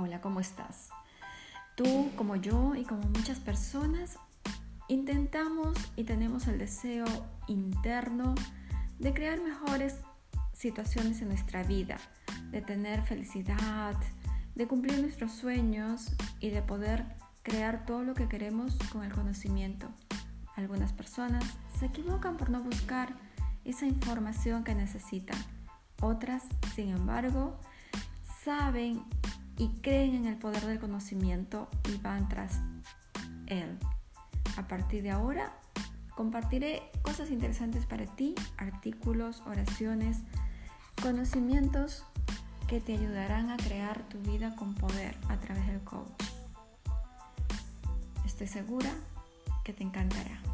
Hola, ¿cómo estás? Tú, como yo y como muchas personas, intentamos y tenemos el deseo interno de crear mejores situaciones en nuestra vida, de tener felicidad, de cumplir nuestros sueños y de poder crear todo lo que queremos con el conocimiento. Algunas personas se equivocan por no buscar esa información que necesitan. Otras, sin embargo, saben y creen en el poder del conocimiento y van tras él. A partir de ahora, compartiré cosas interesantes para ti, artículos, oraciones, conocimientos que te ayudarán a crear tu vida con poder a través del coach. Estoy segura que te encantará.